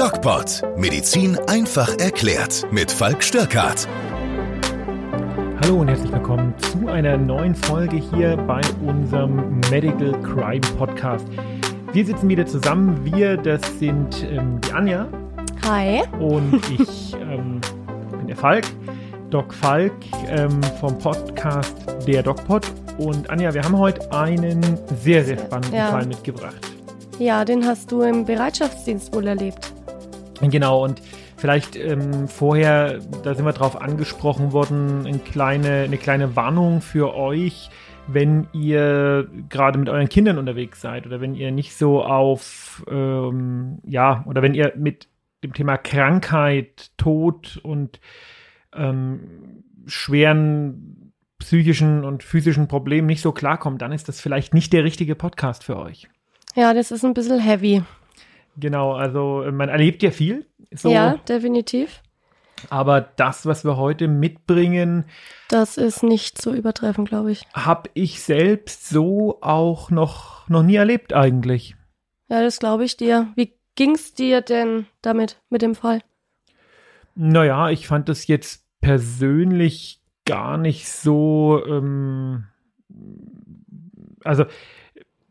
DocPod. Medizin einfach erklärt. Mit Falk Störkart. Hallo und herzlich willkommen zu einer neuen Folge hier bei unserem Medical Crime Podcast. Wir sitzen wieder zusammen. Wir, das sind ähm, die Anja. Hi. Und ich ähm, bin der Falk. Doc Falk ähm, vom Podcast Der DocPod. Und Anja, wir haben heute einen sehr, sehr spannenden ja. Fall mitgebracht. Ja, den hast du im Bereitschaftsdienst wohl erlebt. Genau, und vielleicht ähm, vorher, da sind wir drauf angesprochen worden, eine kleine, eine kleine Warnung für euch, wenn ihr gerade mit euren Kindern unterwegs seid oder wenn ihr nicht so auf, ähm, ja, oder wenn ihr mit dem Thema Krankheit, Tod und ähm, schweren psychischen und physischen Problemen nicht so klarkommt, dann ist das vielleicht nicht der richtige Podcast für euch. Ja, das ist ein bisschen heavy. Genau, also man erlebt ja viel. So. Ja, definitiv. Aber das, was wir heute mitbringen, das ist nicht zu übertreffen, glaube ich. Habe ich selbst so auch noch, noch nie erlebt eigentlich. Ja, das glaube ich dir. Wie ging es dir denn damit, mit dem Fall? Naja, ich fand das jetzt persönlich gar nicht so, ähm, also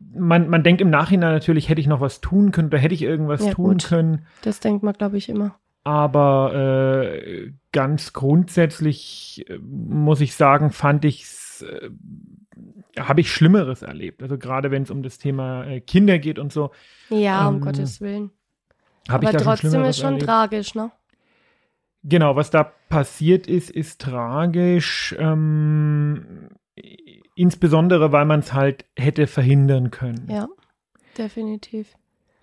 man, man denkt im Nachhinein natürlich, hätte ich noch was tun können oder hätte ich irgendwas ja, tun gut. können. Das denkt man, glaube ich, immer. Aber äh, ganz grundsätzlich äh, muss ich sagen, fand ich es, äh, habe ich Schlimmeres erlebt. Also gerade wenn es um das Thema äh, Kinder geht und so. Ja, ähm, um Gottes Willen. Aber trotzdem ist schon erlebt. tragisch, ne? Genau, was da passiert ist, ist tragisch. Ähm, insbesondere, weil man es halt hätte verhindern können. Ja, definitiv.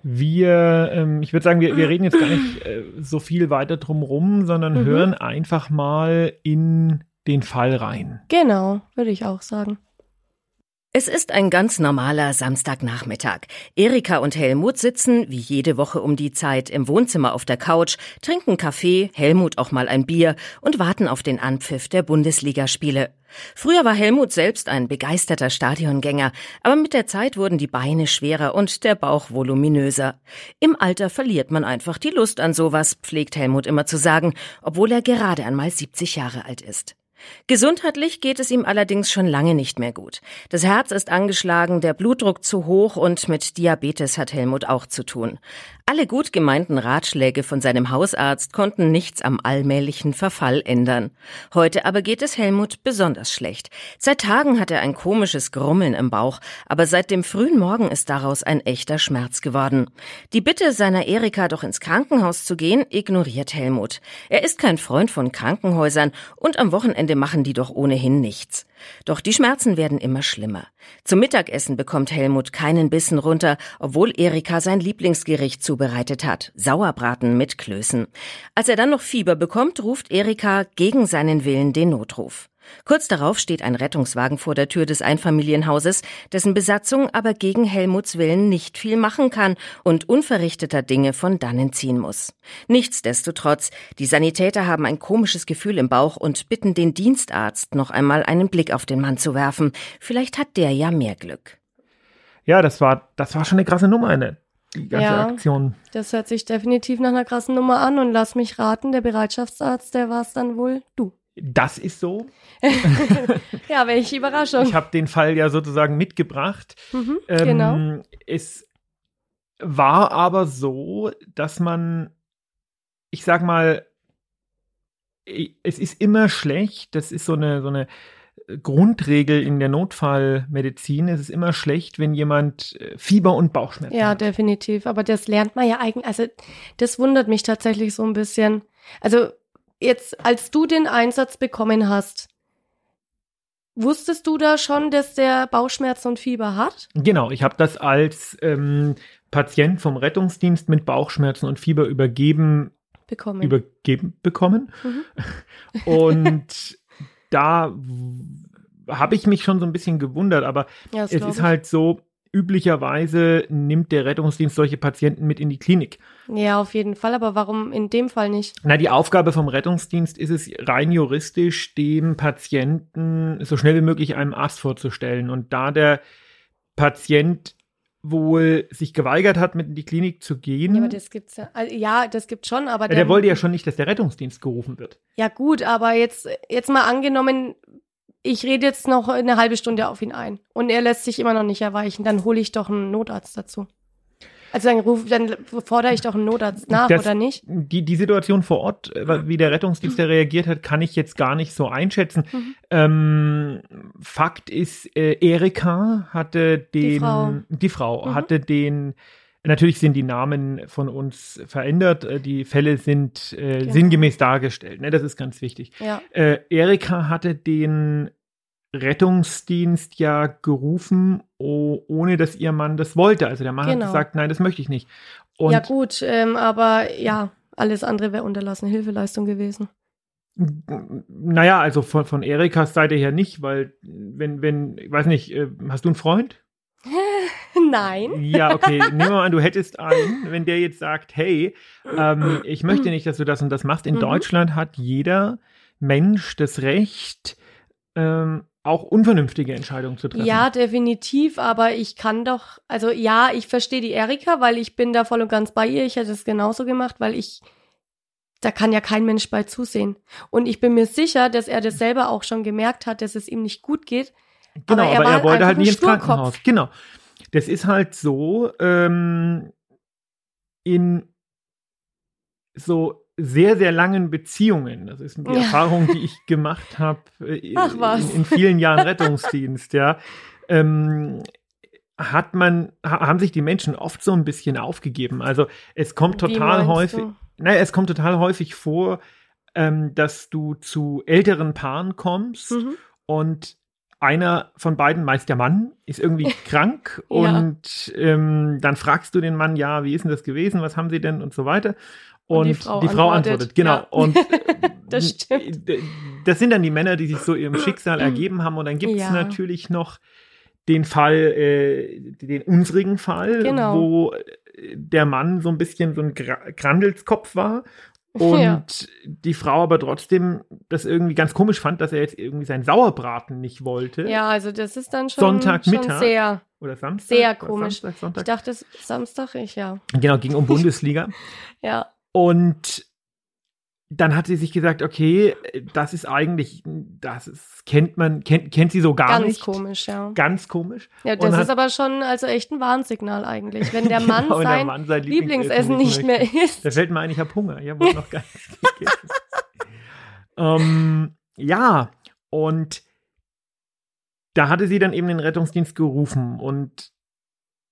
Wir, ähm, ich würde sagen, wir, wir reden jetzt gar nicht äh, so viel weiter drum rum, sondern mhm. hören einfach mal in den Fall rein. Genau, würde ich auch sagen. Es ist ein ganz normaler Samstagnachmittag. Erika und Helmut sitzen wie jede Woche um die Zeit im Wohnzimmer auf der Couch, trinken Kaffee, Helmut auch mal ein Bier und warten auf den Anpfiff der Bundesligaspiele. Früher war Helmut selbst ein begeisterter Stadiongänger, aber mit der Zeit wurden die Beine schwerer und der Bauch voluminöser. Im Alter verliert man einfach die Lust an sowas, pflegt Helmut immer zu sagen, obwohl er gerade einmal 70 Jahre alt ist. Gesundheitlich geht es ihm allerdings schon lange nicht mehr gut. Das Herz ist angeschlagen, der Blutdruck zu hoch und mit Diabetes hat Helmut auch zu tun. Alle gut gemeinten Ratschläge von seinem Hausarzt konnten nichts am allmählichen Verfall ändern. Heute aber geht es Helmut besonders schlecht. Seit Tagen hat er ein komisches Grummeln im Bauch, aber seit dem frühen Morgen ist daraus ein echter Schmerz geworden. Die Bitte seiner Erika doch ins Krankenhaus zu gehen, ignoriert Helmut. Er ist kein Freund von Krankenhäusern und am Wochenende machen die doch ohnehin nichts. Doch die Schmerzen werden immer schlimmer. Zum Mittagessen bekommt Helmut keinen Bissen runter, obwohl Erika sein Lieblingsgericht zubereitet hat, Sauerbraten mit Klößen. Als er dann noch Fieber bekommt, ruft Erika gegen seinen Willen den Notruf. Kurz darauf steht ein Rettungswagen vor der Tür des Einfamilienhauses, dessen Besatzung aber gegen Helmuts Willen nicht viel machen kann und unverrichteter Dinge von dannen ziehen muss. Nichtsdestotrotz, die Sanitäter haben ein komisches Gefühl im Bauch und bitten den Dienstarzt noch einmal einen Blick auf den Mann zu werfen. Vielleicht hat der ja mehr Glück. Ja, das war, das war schon eine krasse Nummer, eine die ganze ja, Aktion. Das hört sich definitiv nach einer krassen Nummer an und lass mich raten, der Bereitschaftsarzt, der war es dann wohl du. Das ist so. ja, welche Überraschung. Ich habe den Fall ja sozusagen mitgebracht. Mhm, ähm, genau. Es war aber so, dass man, ich sag mal, es ist immer schlecht, das ist so eine, so eine Grundregel in der Notfallmedizin. Es ist immer schlecht, wenn jemand äh, Fieber und Bauchschmerzen ja, hat. Ja, definitiv. Aber das lernt man ja eigentlich, also das wundert mich tatsächlich so ein bisschen. Also jetzt, als du den Einsatz bekommen hast, wusstest du da schon, dass der Bauchschmerzen und Fieber hat? Genau, ich habe das als ähm, Patient vom Rettungsdienst mit Bauchschmerzen und Fieber übergeben bekommen. Übergeben bekommen. Mhm. Und da habe ich mich schon so ein bisschen gewundert, aber ja, es ist halt so, üblicherweise nimmt der Rettungsdienst solche Patienten mit in die Klinik. Ja, auf jeden Fall, aber warum in dem Fall nicht? Na, die Aufgabe vom Rettungsdienst ist es rein juristisch, dem Patienten so schnell wie möglich einem Arzt vorzustellen. Und da der Patient wohl sich geweigert hat, mit in die Klinik zu gehen. Ja, aber das gibt's ja. Also, ja, das gibt's schon, aber Ja, der wollte ja schon nicht, dass der Rettungsdienst gerufen wird. Ja, gut, aber jetzt, jetzt mal angenommen, ich rede jetzt noch eine halbe Stunde auf ihn ein und er lässt sich immer noch nicht erweichen, dann hole ich doch einen Notarzt dazu. Also dann, ruf, dann fordere ich doch einen Notarzt nach, Das- oder nicht? Die, die Situation vor Ort, äh, wie der Rettungsdienst da reagiert hat, kann ich jetzt gar nicht so einschätzen. Mhm. Ähm, Fakt ist, äh, Erika hatte den, Frau. die Frau Mhm. hatte den, natürlich sind die Namen von uns verändert, äh, die Fälle sind äh, Genau. sinngemäß dargestellt, ne? das ist ganz wichtig. Ja. Äh, Erika hatte den Rettungsdienst ja gerufen, oh, ohne dass ihr Mann das wollte. Also der Mann Genau. hat gesagt, nein, das möchte ich nicht. Und ja, gut, ähm, aber ja, alles andere wäre unterlassene Hilfeleistung gewesen. Naja, also von, von Erikas Seite her nicht, weil wenn, wenn, ich weiß nicht, äh, hast du einen Freund? Nein. Ja, okay, nehmen wir mal an, du hättest einen, wenn der jetzt sagt, hey, ähm, ich möchte nicht, dass du das und das machst. In Mhm. Deutschland hat jeder Mensch das Recht, ähm, auch unvernünftige Entscheidungen zu treffen. Ja, definitiv, aber ich kann doch, also ja, ich verstehe die Erika, weil ich bin da voll und ganz bei ihr. Ich hätte es genauso gemacht, weil ich, da kann ja kein Mensch bei zusehen. Und ich bin mir sicher, dass er das selber auch schon gemerkt hat, dass es ihm nicht gut geht. Genau, aber aber er er, war wollte halt nicht ins. Krankenhaus. Genau. Das ist halt so, ähm, in so sehr, sehr langen Beziehungen, das ist die Ja. Erfahrung, die ich gemacht habe äh, in, in vielen Jahren Rettungsdienst, ja, ähm, hat man, ha- haben sich die Menschen oft so ein bisschen aufgegeben. Also es kommt total häufig, du? naja, es kommt total häufig vor, ähm, dass du zu älteren Paaren kommst Mhm. und einer von beiden, meist der Mann, ist irgendwie krank Ja. und ähm, dann fragst du den Mann, ja, wie ist denn das gewesen, was haben sie denn und so weiter. Und Und, die die Frau Frau, antwortet, antwortet, genau. ja. Und Das stimmt. d- Das sind dann die Männer, die sich so ihrem Schicksal ergeben haben. Und dann gibt es Ja. natürlich noch den Fall, äh, den unsrigen Fall, Genau. wo äh, der Mann so ein bisschen so ein Gra Grandelskopf war und Ja. die Frau aber trotzdem das irgendwie ganz komisch fand, dass er jetzt irgendwie seinen Sauerbraten nicht wollte. Ja, also das ist dann schon, Sonntagmittag. sehr. Oder Samstag. Sehr komisch. Samstag, Ich Sonntag. dachte, es ist Samstag, ich ja. Genau, ging um Bundesliga. Ja, Und dann hat sie sich gesagt, okay, das ist eigentlich, das ist, kennt man, kennt, kennt sie so gar ganz nicht. komisch, ja. Ganz komisch. Ja, Und das hat- ist aber schon also echt ein Warnsignal eigentlich, wenn der Mann Genau, der sein Mann sein Lieblingsessen nicht mehr isst. Da fällt mir ein, ich habe Hunger. Ich habe noch gar nichts gegessen. ähm, ja, und da hatte sie dann eben den Rettungsdienst gerufen. Und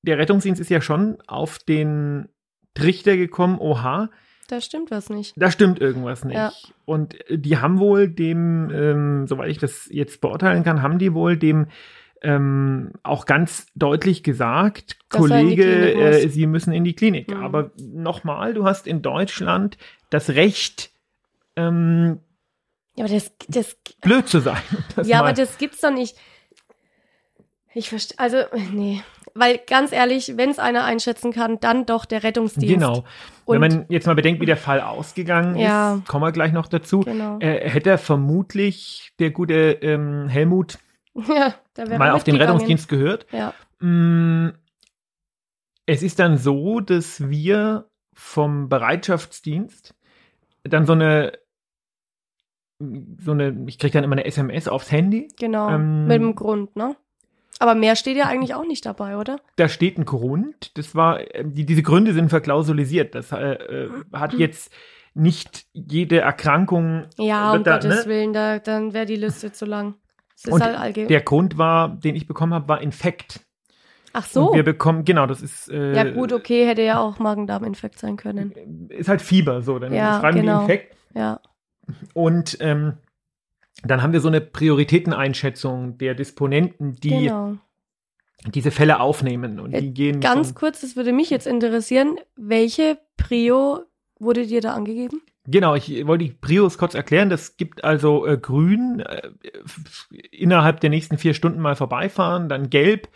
der Rettungsdienst ist ja schon auf den Trichter gekommen, oha, Da stimmt was nicht. da stimmt irgendwas nicht. Ja. Und die haben wohl dem, ähm, soweit ich das jetzt beurteilen kann, haben die wohl dem ähm, auch ganz deutlich gesagt, die Kollege, äh, Sie müssen in die Klinik. Mhm. Aber nochmal, du hast in Deutschland das Recht, ähm, Ja, aber das, das blöd zu sein. Das ja, aber das gibt's doch nicht. Ich verstehe, also, nee. Weil ganz ehrlich, wenn es einer einschätzen kann, dann doch der Rettungsdienst. Genau. Und- Wenn man jetzt mal bedenkt, wie der Fall ausgegangen Ja. ist, kommen wir gleich noch dazu. Genau. Äh, hätte er vermutlich der gute ähm, Helmut Ja, mal auf den. Rettungsdienst gehört. Ja, Mm, Es ist dann so, dass wir vom Bereitschaftsdienst dann so eine, so eine, ich kriege dann immer eine SMS aufs Handy. genau. Ähm, Mit dem Grund, ne? Aber mehr steht ja eigentlich auch nicht dabei, oder? Da steht ein Grund. Das war, äh, die, diese Gründe sind verklausulisiert. Das äh, äh, hat jetzt nicht jede Erkrankung. Ja, um wird da, Gottes ne? Willen, da, dann wäre die Liste zu lang. Ist Und halt. Der Grund war, den ich bekommen habe, war Infekt. Ach so. Und wir bekommen, genau, das ist. Äh, ja, gut, okay, hätte ja auch Magen-Darm-Infekt sein können. Ist halt Fieber, so. Dann Ja, schreiben genau. die Infekt. Ja. Und ähm, dann haben wir so eine Prioritäteneinschätzung der Disponenten, die genau. diese Fälle aufnehmen. Und Äh, die gehen Ganz von, kurz, das würde mich jetzt interessieren. Welche Prio wurde dir da angegeben? Genau, ich wollte die Prios kurz erklären. Das gibt also äh, grün, äh, innerhalb der nächsten vier Stunden mal vorbeifahren, dann gelb.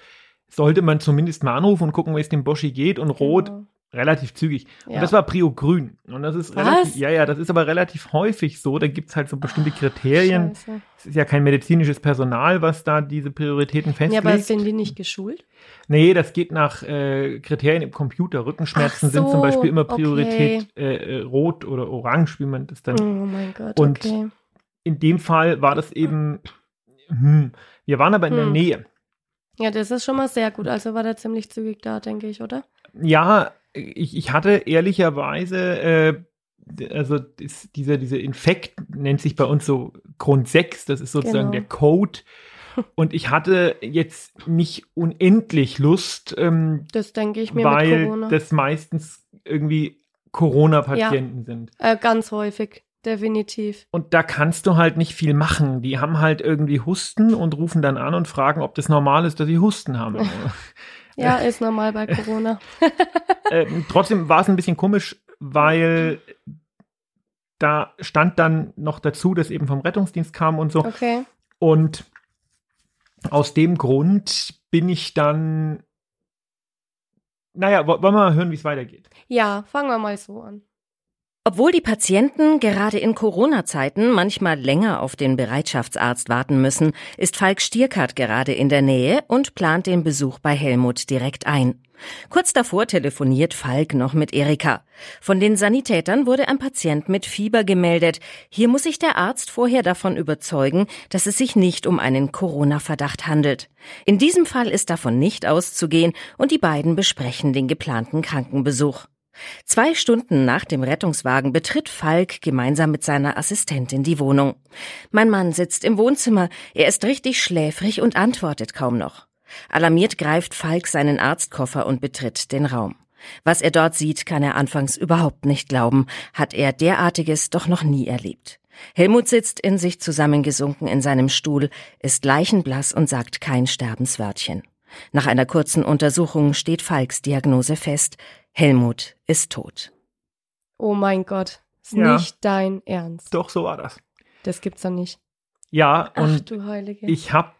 Sollte man zumindest mal anrufen und gucken, wie es dem Boschi geht. Und rot Genau. Relativ zügig. Und Ja. das war Prio Grün. Und das ist Was? relativ, ja, ja, das ist aber relativ häufig so. Da gibt's halt so bestimmte Kriterien. Scheiße. Es ist ja kein medizinisches Personal, was da diese Prioritäten Ja, festlegt. aber sind die nicht geschult? Nee, das geht nach äh, Kriterien im Computer. Rückenschmerzen Ach sind zum so, Beispiel immer okay. Priorität äh, äh, rot oder orange, wie man das dann. Oh mein Gott, Und- okay. In dem Fall war das eben, hm, wir waren aber in der Hm. Nähe. Ja, das ist schon mal sehr gut. Also war der ziemlich zügig da, denke ich, oder? Ja, ich, ich hatte ehrlicherweise, äh, also das, dieser, dieser Infekt nennt sich bei uns so Grund 6, das ist sozusagen Genau. der Code. Und ich hatte jetzt nicht unendlich Lust, ähm, Das denke ich mir weil das meistens irgendwie Corona-Patienten sind. äh, ganz häufig, definitiv. Und da kannst du halt nicht viel machen. Die haben halt irgendwie Husten und rufen dann an und fragen, ob das normal ist, dass sie Husten haben. Ja, ist normal bei Corona. ähm, trotzdem war es ein bisschen komisch, weil da stand dann noch dazu, dass eben vom Rettungsdienst kam und so. Okay. Und aus dem Grund bin ich dann. Naja, wo- wollen wir mal hören, wie es weitergeht. Ja, fangen wir mal so an. Obwohl die Patienten gerade in Corona-Zeiten manchmal länger auf den Bereitschaftsarzt warten müssen, ist Falk Stierkart gerade in der Nähe und plant den Besuch bei Helmut direkt ein. Kurz davor telefoniert Falk noch mit Erika. Von den Sanitätern wurde ein Patient mit Fieber gemeldet. Hier muss sich der Arzt vorher davon überzeugen, dass es sich nicht um einen Corona-Verdacht handelt. In diesem Fall ist davon nicht auszugehen und die beiden besprechen den geplanten Krankenbesuch. Zwei Stunden nach dem Rettungswagen betritt Falk gemeinsam mit seiner Assistentin die Wohnung. Mein Mann sitzt im Wohnzimmer, er ist richtig schläfrig und antwortet kaum noch. Alarmiert greift Falk seinen Arztkoffer und betritt den Raum. Was er dort sieht, kann er anfangs überhaupt nicht glauben, hat er derartiges doch noch nie erlebt. Helmut sitzt in sich zusammengesunken in seinem Stuhl, ist leichenblass und sagt kein Sterbenswörtchen. Nach einer kurzen Untersuchung steht Falks Diagnose fest, Helmut ist tot. Oh mein Gott. Ist Ja. nicht dein Ernst. Doch, so war das. Das gibt's doch nicht. Ja, Ach und du Heilige. ich habe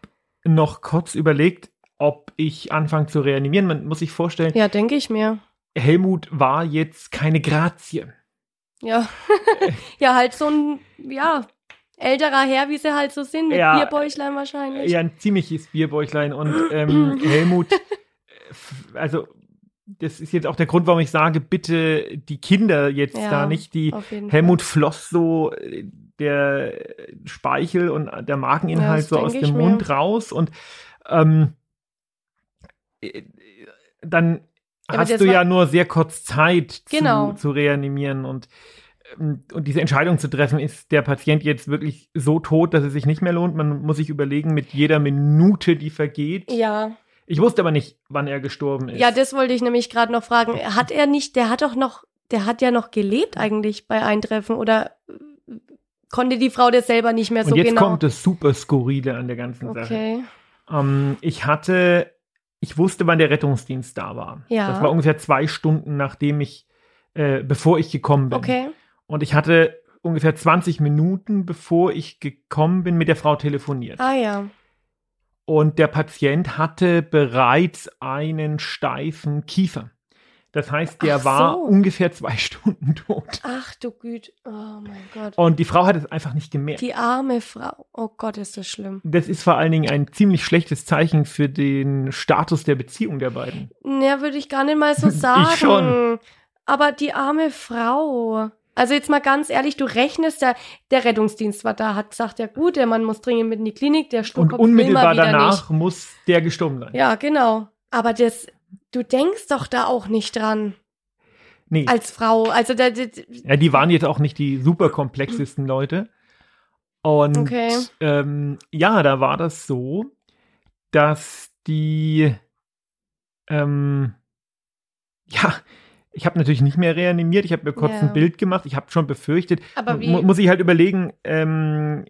noch kurz überlegt, ob ich anfange zu reanimieren. Man muss sich vorstellen, ja, denke ich mir. Helmut war jetzt keine Grazie. Ja. ja, halt so ein, ja, älterer Herr, wie sie halt so sind, mit Ja. Bierbäuchlein wahrscheinlich. Ja, ein ziemliches Bierbäuchlein. Und ähm, Helmut, äh, also das ist jetzt auch der Grund, warum ich sage, bitte die Kinder jetzt Ja, da nicht. Die Helmut floss so äh, der Speichel und der Mageninhalt das so aus dem mir. Mund raus und ähm, äh, dann aber hast du ja nur sehr kurz Zeit Genau. zu, zu reanimieren und und diese Entscheidung zu treffen, ist der Patient jetzt wirklich so tot, dass es sich nicht mehr lohnt? Man muss sich überlegen, mit jeder Minute, die vergeht. Ja. Ich wusste aber nicht, wann er gestorben ist. Ja, das wollte ich nämlich gerade noch fragen. Hat er nicht, der hat doch noch, der hat ja noch gelebt eigentlich bei Eintreffen oder äh, konnte die Frau das selber nicht mehr und so jetzt genau? kommt das super Skurrile an der ganzen Sache. okay. Ähm, ich hatte, ich wusste, wann der Rettungsdienst da war. Ja. Das war ungefähr zwei Stunden, nachdem ich, äh, bevor ich gekommen bin. Okay. Und ich hatte ungefähr 20 Minuten, bevor ich gekommen bin, mit der Frau telefoniert. Ah ja. Und der Patient hatte bereits einen steifen Kiefer. Das heißt, der Ach war so. ungefähr zwei Stunden tot. Ach du Güte. Oh mein Gott. Und die Frau hat es einfach nicht gemerkt. Die arme Frau. Oh Gott, ist das schlimm. Das ist vor allen Dingen ein ziemlich schlechtes Zeichen für den Status der Beziehung der beiden. Ja, würde ich gar nicht mal so sagen. schon. Aber die arme Frau. Also jetzt mal ganz ehrlich, du rechnest da, der Rettungsdienst war da, hat gesagt, ja gut, der Mann muss dringend mit in die Klinik, der Und Sturkopf will unmittelbar danach nicht. muss der gestorben sein. Ja, genau. Aber das, du denkst doch da auch nicht dran Nee. als Frau. Also da, da, Ja, die waren jetzt auch nicht die super komplexesten Leute. Und Okay. ähm, ja, da war das so, dass die, ähm, ja, ich habe natürlich nicht mehr reanimiert. Ich habe mir kurz Ja. ein Bild gemacht. Ich habe schon befürchtet. aber wie? Mu muss ich halt überlegen, ähm,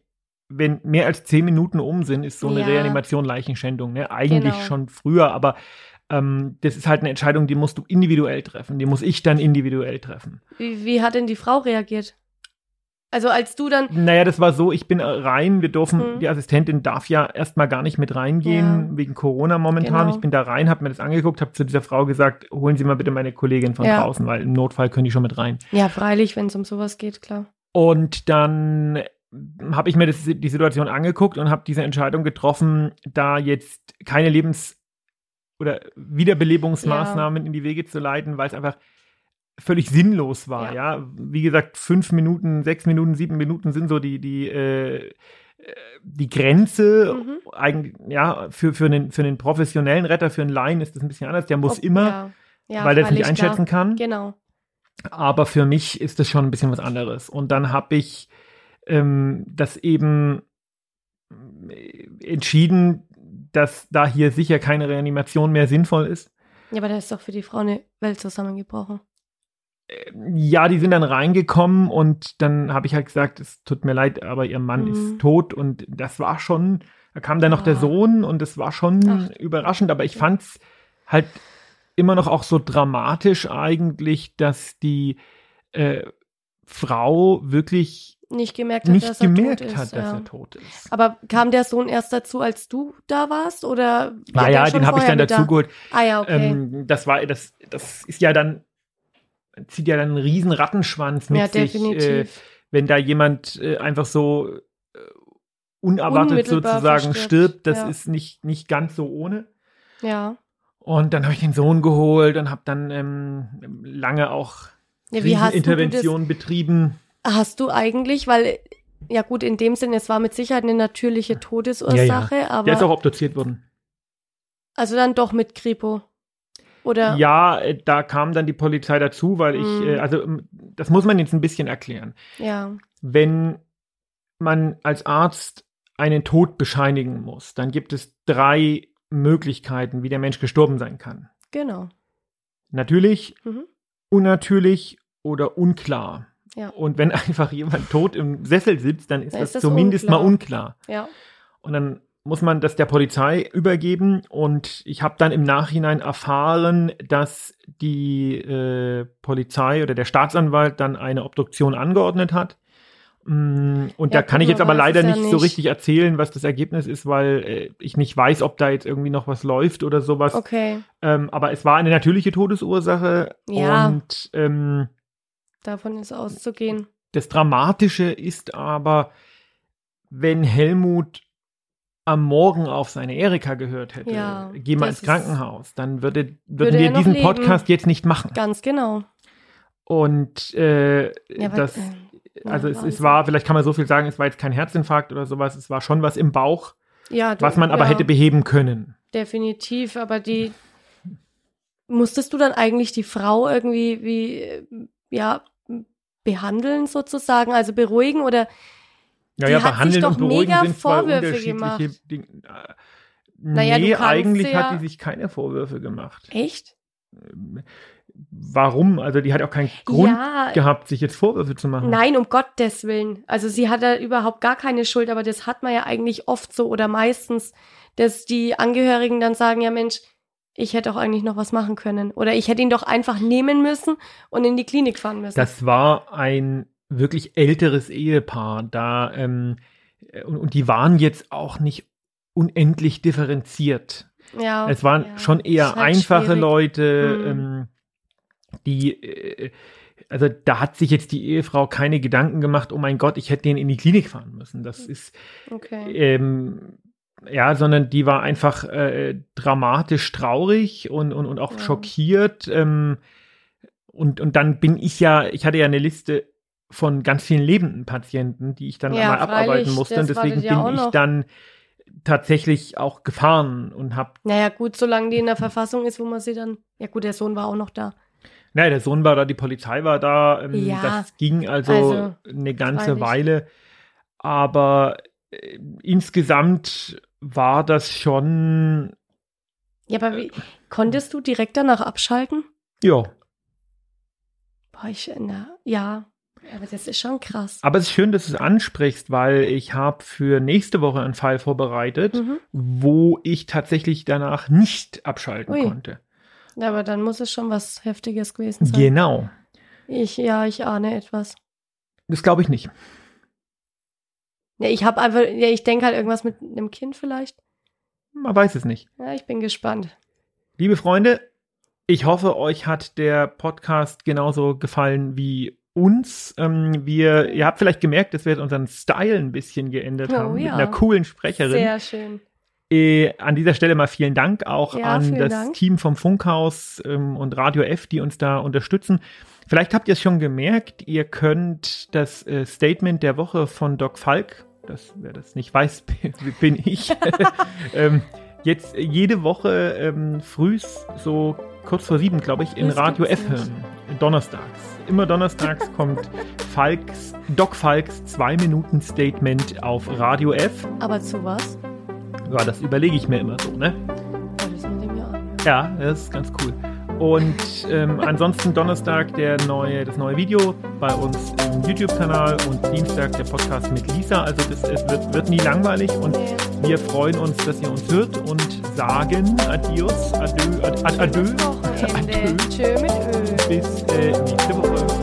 wenn mehr als zehn Minuten um sind, ist so eine Ja. Reanimation Leichenschändung. Ne? Eigentlich Genau. schon früher, aber ähm, das ist halt eine Entscheidung, die musst du individuell treffen. Die muss ich dann individuell treffen. Wie, wie hat denn die Frau reagiert? Also als du dann. Naja, das war so, ich bin rein, wir dürfen, Mhm. die Assistentin darf ja erstmal gar nicht mit reingehen, Ja. wegen Corona momentan. Genau. Ich bin da rein, habe mir das angeguckt, habe zu dieser Frau gesagt, holen Sie mal bitte meine Kollegin von Ja. draußen, weil im Notfall können die schon mit rein. Ja, freilich, wenn es um sowas geht, klar. Und dann habe ich mir das, die Situation angeguckt und habe diese Entscheidung getroffen, da jetzt keine Lebens- oder Wiederbelebungsmaßnahmen in die Wege zu leiten, weil es einfach völlig sinnlos war. Ja. wie gesagt, fünf Minuten, sechs Minuten, sieben Minuten sind so die die äh, die Grenze. Mhm. Eigentlich, ja, für für einen für einen professionellen Retter, für einen Laien ist das ein bisschen anders. Der muss Ob- immer, Ja, ja, weil er es nicht einschätzen klar. kann. Genau. Aber für mich ist das schon ein bisschen was anderes. Und dann habe ich ähm, das eben äh, entschieden, dass da hier sicher keine Reanimation mehr sinnvoll ist. Ja, aber da ist doch für die Frau eine Welt zusammengebrochen. Ja, die sind dann reingekommen und dann habe ich halt gesagt, es tut mir leid, aber ihr Mann Mhm. ist tot und das war schon, da kam dann noch der Ah. Sohn und das war schon Ach. überraschend, aber ich fand's halt immer noch auch so dramatisch eigentlich, dass die äh, Frau wirklich Nicht gemerkt hat, nicht dass er gemerkt tot hat, ist. dass ja. er tot ist. Aber kam der Sohn erst dazu, als du da warst? Oder war der ja, den habe ich dann mit da? dazu geholt. Ah ja, okay. Ähm, das war, das, das ist ja dann, zieht ja dann einen riesen Rattenschwanz mit ja, sich, äh, definitiv. wenn da jemand äh, einfach so äh, unerwartet sozusagen verstirbt, stirbt, das ja. ist nicht, nicht ganz so ohne. ja. Und dann habe ich den Sohn geholt und habe dann ähm, lange auch ja. Interventionen betrieben. Hast du eigentlich, weil, ja gut, in dem Sinne, es war mit Sicherheit eine natürliche Todesursache, aber Der ist auch obduziert worden. also dann doch mit Kripo. Oder? Ja, äh, da kam dann die Polizei dazu, weil ich, Mhm. äh, also das muss man jetzt ein bisschen erklären. Ja. wenn man als Arzt einen Tod bescheinigen muss, dann gibt es drei Möglichkeiten, wie der Mensch gestorben sein kann. Genau. Natürlich, Mhm. unnatürlich oder unklar. Ja. Und wenn einfach jemand tot im Sessel sitzt, dann ist Dann das, ist zumindest unklar. mal unklar. Ja. Und dann muss man das der Polizei übergeben. Und ich habe dann im Nachhinein erfahren, dass die äh, Polizei oder der Staatsanwalt dann eine Obduktion angeordnet hat. Mm, Und Ja, da kann ich jetzt aber leider ja nicht so nicht. richtig erzählen, was das Ergebnis ist, weil äh, ich nicht weiß, ob da jetzt irgendwie noch was läuft oder sowas. Okay. Ähm, aber es war eine natürliche Todesursache. Ja. Und ähm, Davon ist auszugehen. das Dramatische ist aber, wenn Helmut am Morgen auf seine Erika gehört hätte, Ja, geh mal ins Krankenhaus, dann würde, Würde würden wir er noch diesen leben. Podcast jetzt nicht machen. Ganz genau. Und äh, Ja, das, äh, ja, also es, es war, vielleicht kann man so viel sagen, es war jetzt kein Herzinfarkt oder sowas, es war schon was im Bauch, Ja, du- was man aber hätte beheben können. Definitiv, aber die musstest du dann eigentlich die Frau irgendwie wie äh, ja behandeln sozusagen, also beruhigen oder Ja, Die ja, hat sich behandeln doch und beruhigen mega sind Vorwürfe gemacht. Dinge. Naja, nee, eigentlich sie hat ja- die sich keine Vorwürfe gemacht. echt? Warum? Also die hat auch keinen Grund ja, gehabt, sich jetzt Vorwürfe zu machen. nein, um Gottes Willen. Also sie hat da überhaupt gar keine Schuld, aber das hat man ja eigentlich oft so oder meistens, dass die Angehörigen dann sagen, ja Mensch, ich hätte auch eigentlich noch was machen können oder ich hätte ihn doch einfach nehmen müssen und in die Klinik fahren müssen. Das war ein wirklich älteres Ehepaar da ähm, und, und die waren jetzt auch nicht unendlich differenziert. ja, Es waren ja, schon eher halt einfache schwierig. Leute, Mhm. ähm, die äh, also da hat sich jetzt die Ehefrau keine Gedanken gemacht, oh mein Gott, ich hätte den in die Klinik fahren müssen. Das ist Okay. ähm, ja, sondern die war einfach äh, dramatisch traurig und, und, und auch Ja. schockiert. Ähm, und, und dann bin ich ja, ich hatte ja eine Liste von ganz vielen lebenden Patienten, die ich dann Ja, mal abarbeiten musste. Und deswegen bin ich dann tatsächlich auch gefahren und habe, Naja, gut, solange die in der Verfassung ist, wo man sie dann. Ja, gut, der Sohn war auch noch da. naja, der Sohn war da, die Polizei war da. Ähm, Ja, das ging also, also, eine ganze freilich. Weile. Aber äh, insgesamt war das schon, Ja, aber wie, konntest du direkt danach abschalten? ja, Boah, ich, na, ja, aber das ist schon krass. Aber es ist schön, dass du es ansprichst, weil ich habe für nächste Woche einen Fall vorbereitet, Mhm. wo ich tatsächlich danach nicht abschalten Ui. konnte. Aber dann muss es schon was Heftiges gewesen sein. Genau. Ich, ja, ich ahne etwas. Das glaube ich nicht. Ja, ich habe einfach, ja, ich denke halt irgendwas mit einem Kind vielleicht. Man weiß es nicht. Ja, ich bin gespannt. Liebe Freunde, ich hoffe, euch hat der Podcast genauso gefallen wie uns. Ähm, wir, ihr habt vielleicht gemerkt, dass wir jetzt unseren Style ein bisschen geändert Oh, haben mit ja. einer coolen Sprecherin. Sehr schön. Äh, an dieser Stelle mal vielen Dank auch Ja, an das Dank. Team vom Funkhaus ähm, und Radio F, die uns da unterstützen. Vielleicht habt ihr es schon gemerkt, ihr könnt das äh, Statement der Woche von Doc Falk, das, wer das nicht weiß, bin ich, ähm, jetzt jede Woche ähm, frühs, so kurz vor sieben, glaube ich, in Radio F hören. Donnerstags. Immer donnerstags kommt Falks, Doc Falks Zwei-Minuten-Statement auf Radio F. Aber zu was? Ja, das überlege ich mir immer so, ne? Ja, das. Ja, ist ganz cool. Und ähm, ansonsten Donnerstag der neue, das neue Video bei uns im YouTube-Kanal und Dienstag der Podcast mit Lisa. Also das, es wird, wird nie langweilig und wir freuen uns, dass ihr uns hört und sagen Adios, Adieu, ad, ad, Adieu, Adieu. Tschö mit Ö. bis äh, nächste Woche.